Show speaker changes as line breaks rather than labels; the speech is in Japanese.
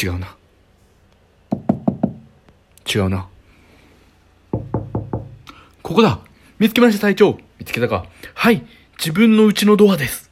違うな。違うな。ここだ。見つけました隊長。見つけたか。はい。自分のうちのドアです。